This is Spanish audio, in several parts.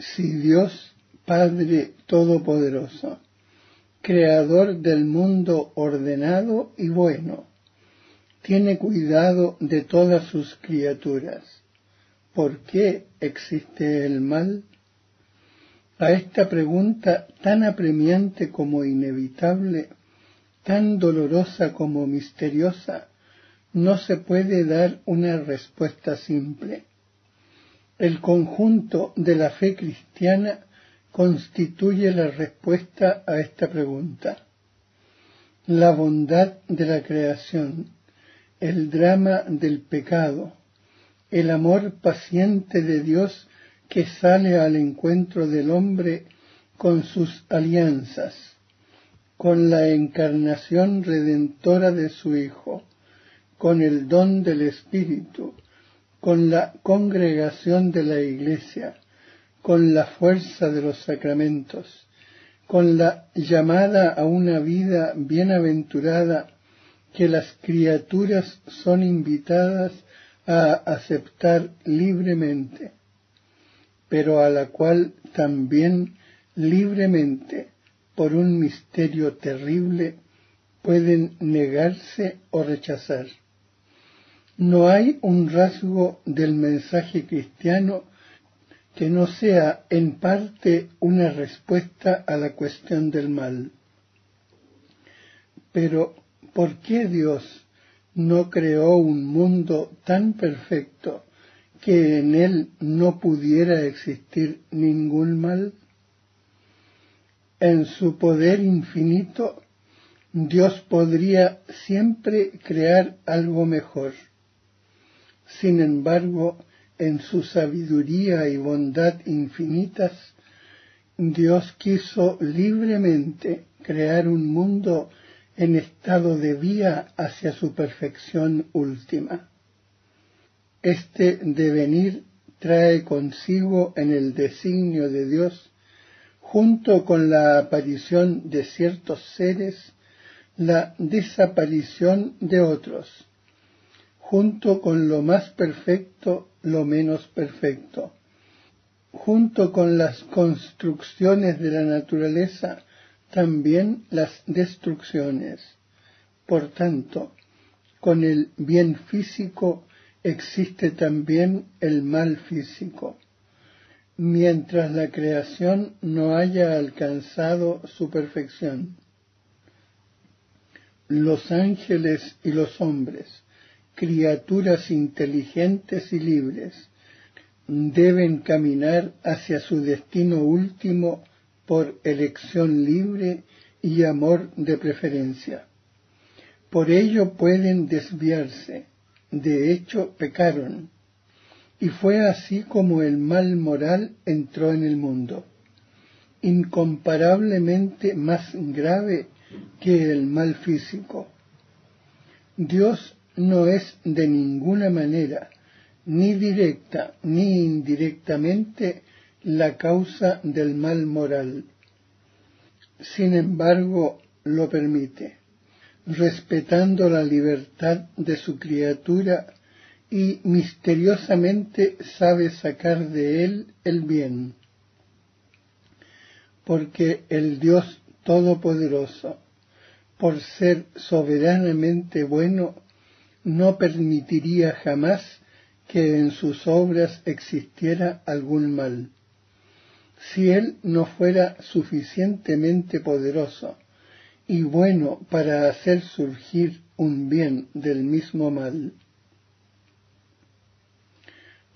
Si Dios, Padre Todopoderoso, Creador del mundo ordenado y bueno, tiene cuidado de todas sus criaturas, ¿por qué existe el mal? A esta pregunta tan apremiante como inevitable, tan dolorosa como misteriosa, no se puede dar una respuesta simple. El conjunto de la fe cristiana constituye la respuesta a esta pregunta. La bondad de la creación, el drama del pecado, el amor paciente de Dios que sale al encuentro del hombre con sus alianzas, con la encarnación redentora de su Hijo, con el don del Espíritu, con la congregación de la Iglesia, con la fuerza de los sacramentos, con la llamada a una vida bienaventurada que las criaturas son invitadas a aceptar libremente pero a la cual también libremente, por un misterio terrible, pueden negarse o rechazar. No hay un rasgo del mensaje cristiano que no sea en parte una respuesta a la cuestión del mal. Pero, ¿por qué Dios no creó un mundo tan perfecto que en él no pudiera existir ningún mal? En su poder infinito, Dios podría siempre crear algo mejor. Sin embargo, en su sabiduría y bondad infinitas, Dios quiso libremente crear un mundo en estado de vía hacia su perfección última. Este devenir trae consigo en el designio de Dios, junto con la aparición de ciertos seres, la desaparición de otros, junto con lo más perfecto, lo menos perfecto, junto con las construcciones de la naturaleza, también las destrucciones. Por tanto, con el bien físico existe también el mal físico. Mientras la creación no haya alcanzado su perfección, los ángeles y los hombres, criaturas inteligentes y libres, deben caminar hacia su destino último por elección libre y amor de preferencia. Por ello pueden desviarse, de hecho pecaron, y fue así como el mal moral entró en el mundo, incomparablemente más grave que el mal físico. Dios no es de ninguna manera, ni directa ni indirectamente, la causa del mal moral. Sin embargo, lo permite respetando la libertad de su criatura y misteriosamente sabe sacar de él el bien. Porque el Dios Todopoderoso, por ser soberanamente bueno, no permitiría jamás que en sus obras existiera algún mal. Si Él no fuera suficientemente poderoso y bueno para hacer surgir un bien del mismo mal.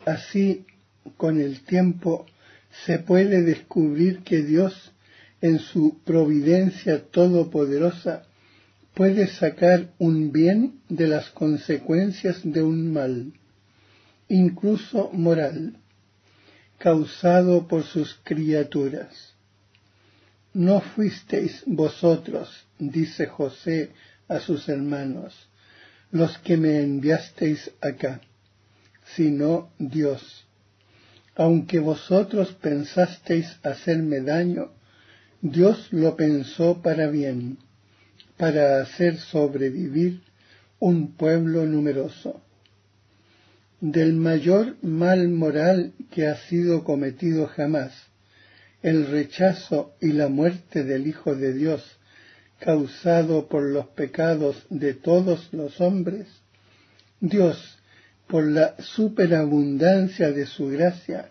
Así, con el tiempo, se puede descubrir que Dios, en su providencia todopoderosa, puede sacar un bien de las consecuencias de un mal, incluso moral, causado por sus criaturas. No fuisteis vosotros, dice José a sus hermanos, los que me enviasteis acá, sino Dios. Aunque vosotros pensasteis hacerme daño, Dios lo pensó para bien, para hacer sobrevivir un pueblo numeroso. Del mayor mal moral que ha sido cometido jamás, el rechazo y la muerte del Hijo de Dios causado por los pecados de todos los hombres, Dios, por la superabundancia de su gracia,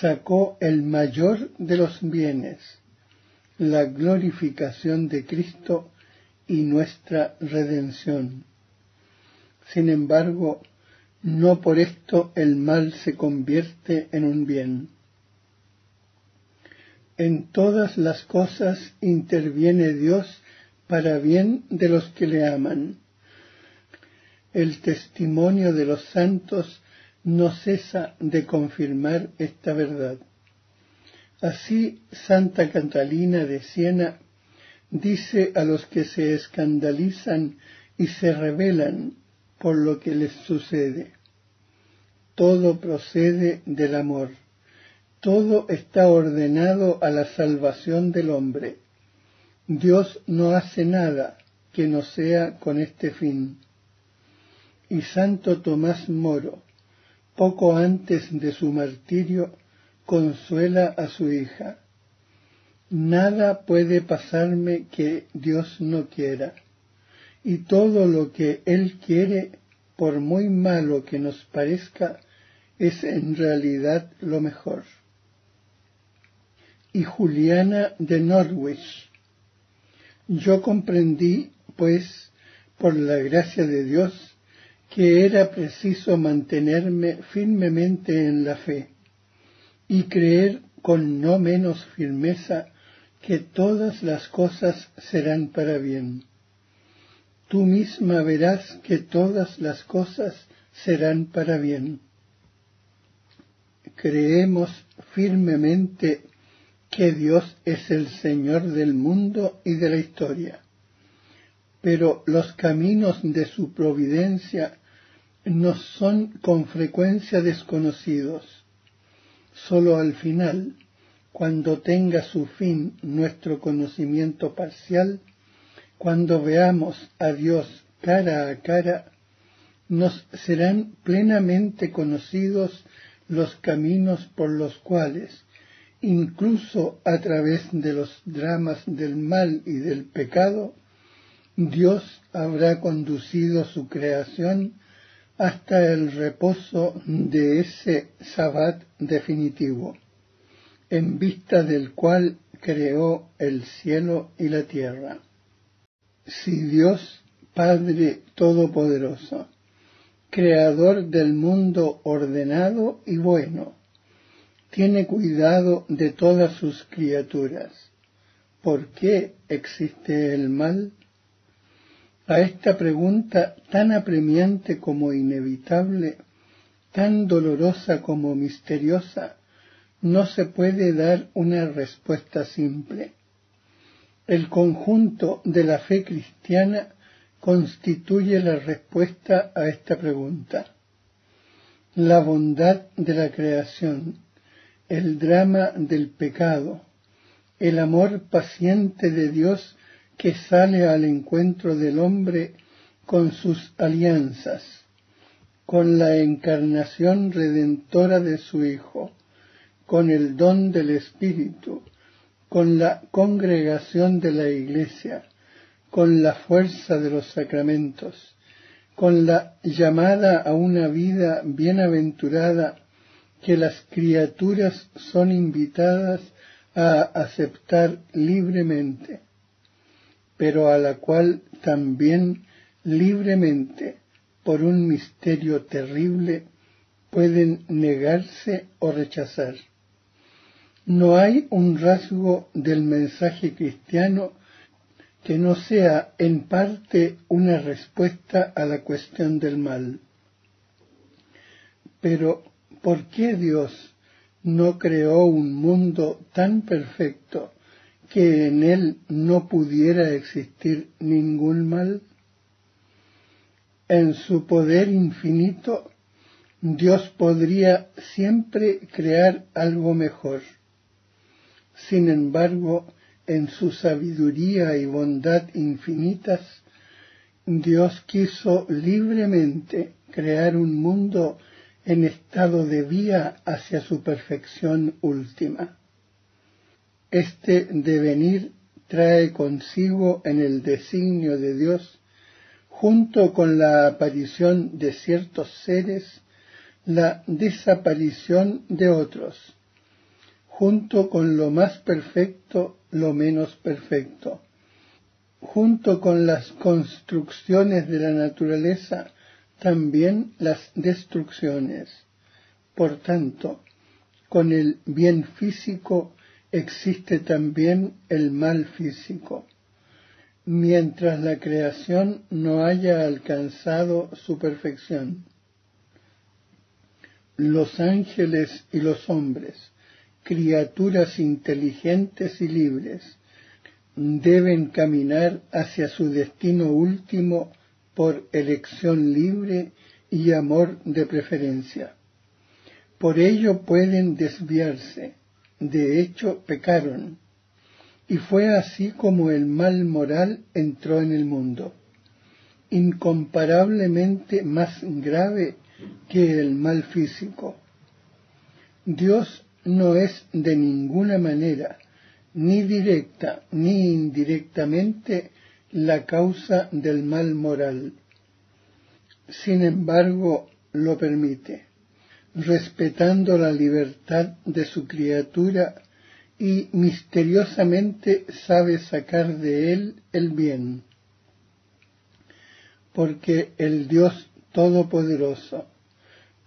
sacó el mayor de los bienes, la glorificación de Cristo y nuestra redención. Sin embargo, no por esto el mal se convierte en un bien. En todas las cosas interviene Dios para bien de los que le aman. El testimonio de los santos no cesa de confirmar esta verdad. Así Santa Catalina de Siena dice a los que se escandalizan y se rebelan por lo que les sucede. Todo procede del amor. Todo está ordenado a la salvación del hombre. Dios no hace nada que no sea con este fin. Y Santo Tomás Moro, poco antes de su martirio, consuela a su hija. Nada puede pasarme que Dios no quiera y todo lo que Él quiere, por muy malo que nos parezca, es en realidad lo mejor. Y Juliana de Norwich. Yo comprendí, pues, por la gracia de Dios, que era preciso mantenerme firmemente en la fe y creer con no menos firmeza que todas las cosas serán para bien tú misma verás que todas las cosas serán para bien. Creemos firmemente que Dios es el Señor del mundo y de la historia, pero los caminos de su providencia nos son con frecuencia desconocidos. Solo al final, cuando tenga su fin nuestro conocimiento parcial, cuando veamos a Dios cara a cara, nos serán plenamente conocidos los caminos por los cuales, incluso a través de los dramas del mal y del pecado, Dios habrá conducido su creación hasta el reposo de ese sabbat definitivo, en vista del cual creó el cielo y la tierra si Dios Padre Todopoderoso, Creador del mundo ordenado y bueno, tiene cuidado de todas sus criaturas, ¿por qué existe el mal? A esta pregunta tan apremiante como inevitable, tan dolorosa como misteriosa, no se puede dar una respuesta simple el conjunto de la fe cristiana constituye la respuesta a esta pregunta. La bondad de la creación, el drama del pecado, el amor paciente de Dios que sale al encuentro del hombre con sus alianzas, con la encarnación redentora de su Hijo, con el don del Espíritu, con la congregación de la Iglesia, con la fuerza de los sacramentos, con la llamada a una vida bienaventurada que las criaturas son invitadas a aceptar libremente, pero a la cual también libremente, por un misterio terrible, pueden negarse o rechazar. No hay un rasgo del mensaje cristiano que no sea en parte una respuesta a la cuestión del mal. Pero, ¿por qué Dios no creó un mundo tan perfecto que en él no pudiera existir ningún mal? En su poder infinito, Dios podría siempre crear algo mejor sin embargo, en su sabiduría y bondad infinitas, Dios quiso libremente crear un mundo en estado de vía hacia su perfección última. Este devenir trae consigo en el designio de Dios, junto con la aparición de ciertos seres, la desaparición de otros, junto con lo más perfecto, lo menos perfecto, junto con las construcciones de la naturaleza, también las destrucciones. Por tanto, con el bien físico existe también el mal físico. Mientras la creación no haya alcanzado su perfección, los ángeles y los hombres, criaturas inteligentes y libres, deben caminar hacia su destino último por elección libre y amor de preferencia. Por ello pueden desviarse. De hecho, pecaron. Y fue así como el mal moral entró en el mundo, incomparablemente más grave que el mal físico. Dios no es de ninguna manera, ni directa ni indirectamente, la causa del mal moral. Sin embargo, lo permite respetando la libertad de su criatura y misteriosamente sabe sacar de él el bien. Porque el Dios Todopoderoso,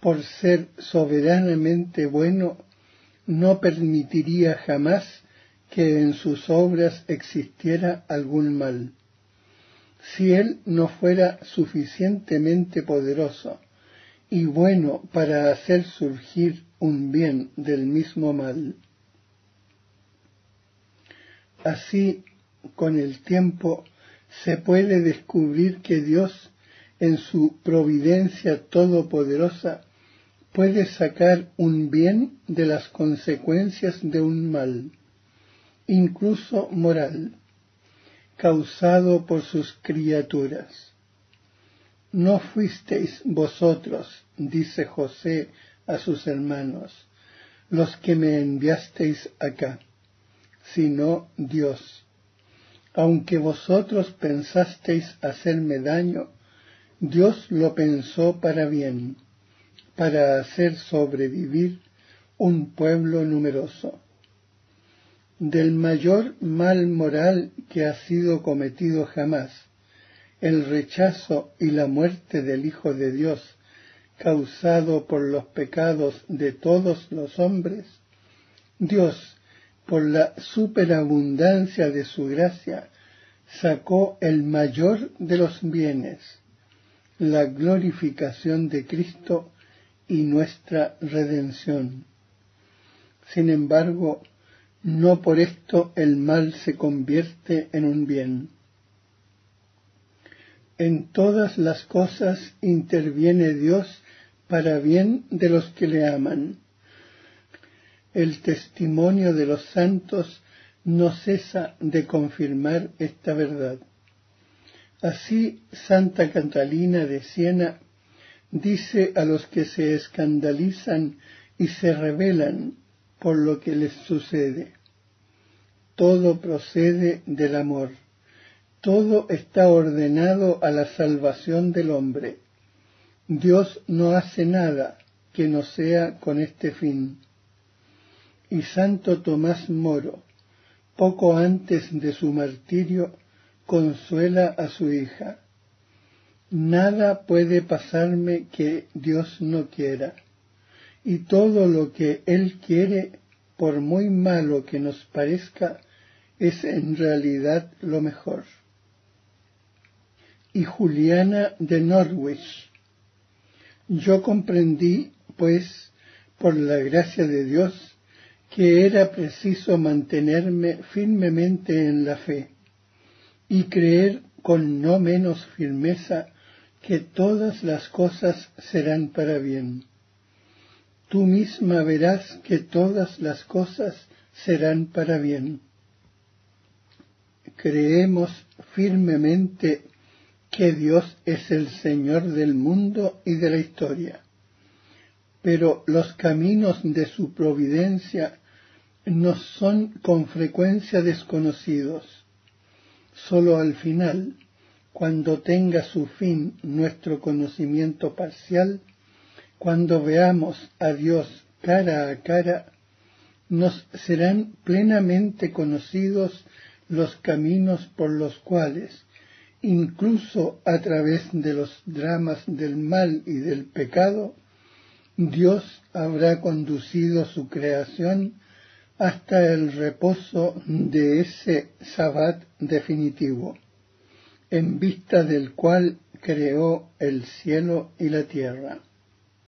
por ser soberanamente bueno, no permitiría jamás que en sus obras existiera algún mal. Si Él no fuera suficientemente poderoso y bueno para hacer surgir un bien del mismo mal. Así, con el tiempo, se puede descubrir que Dios, en su providencia todopoderosa, puede sacar un bien de las consecuencias de un mal, incluso moral, causado por sus criaturas. No fuisteis vosotros, dice José a sus hermanos, los que me enviasteis acá, sino Dios. Aunque vosotros pensasteis hacerme daño, Dios lo pensó para bien, para hacer sobrevivir un pueblo numeroso. Del mayor mal moral que ha sido cometido jamás, el rechazo y la muerte del Hijo de Dios causado por los pecados de todos los hombres, Dios, por la superabundancia de su gracia, sacó el mayor de los bienes, la glorificación de Cristo y nuestra redención. Sin embargo, no por esto el mal se convierte en un bien en todas las cosas interviene Dios para bien de los que le aman. El testimonio de los santos no cesa de confirmar esta verdad. Así Santa Catalina de Siena dice a los que se escandalizan y se rebelan por lo que les sucede. Todo procede del amor todo está ordenado a la salvación del hombre. Dios no hace nada que no sea con este fin. Y Santo Tomás Moro, poco antes de su martirio, consuela a su hija. Nada puede pasarme que Dios no quiera, y todo lo que Él quiere, por muy malo que nos parezca, es en realidad lo mejor y Juliana de Norwich. Yo comprendí, pues, por la gracia de Dios, que era preciso mantenerme firmemente en la fe y creer con no menos firmeza que todas las cosas serán para bien. Tú misma verás que todas las cosas serán para bien. Creemos firmemente que Dios es el Señor del mundo y de la historia, pero los caminos de su providencia nos son con frecuencia desconocidos. Solo al final, cuando tenga su fin nuestro conocimiento parcial, cuando veamos a Dios cara a cara, nos serán plenamente conocidos los caminos por los cuales, incluso a través de los dramas del mal y del pecado, Dios habrá conducido su creación hasta el reposo de ese sabbat definitivo, en vista del cual creó el cielo y la tierra.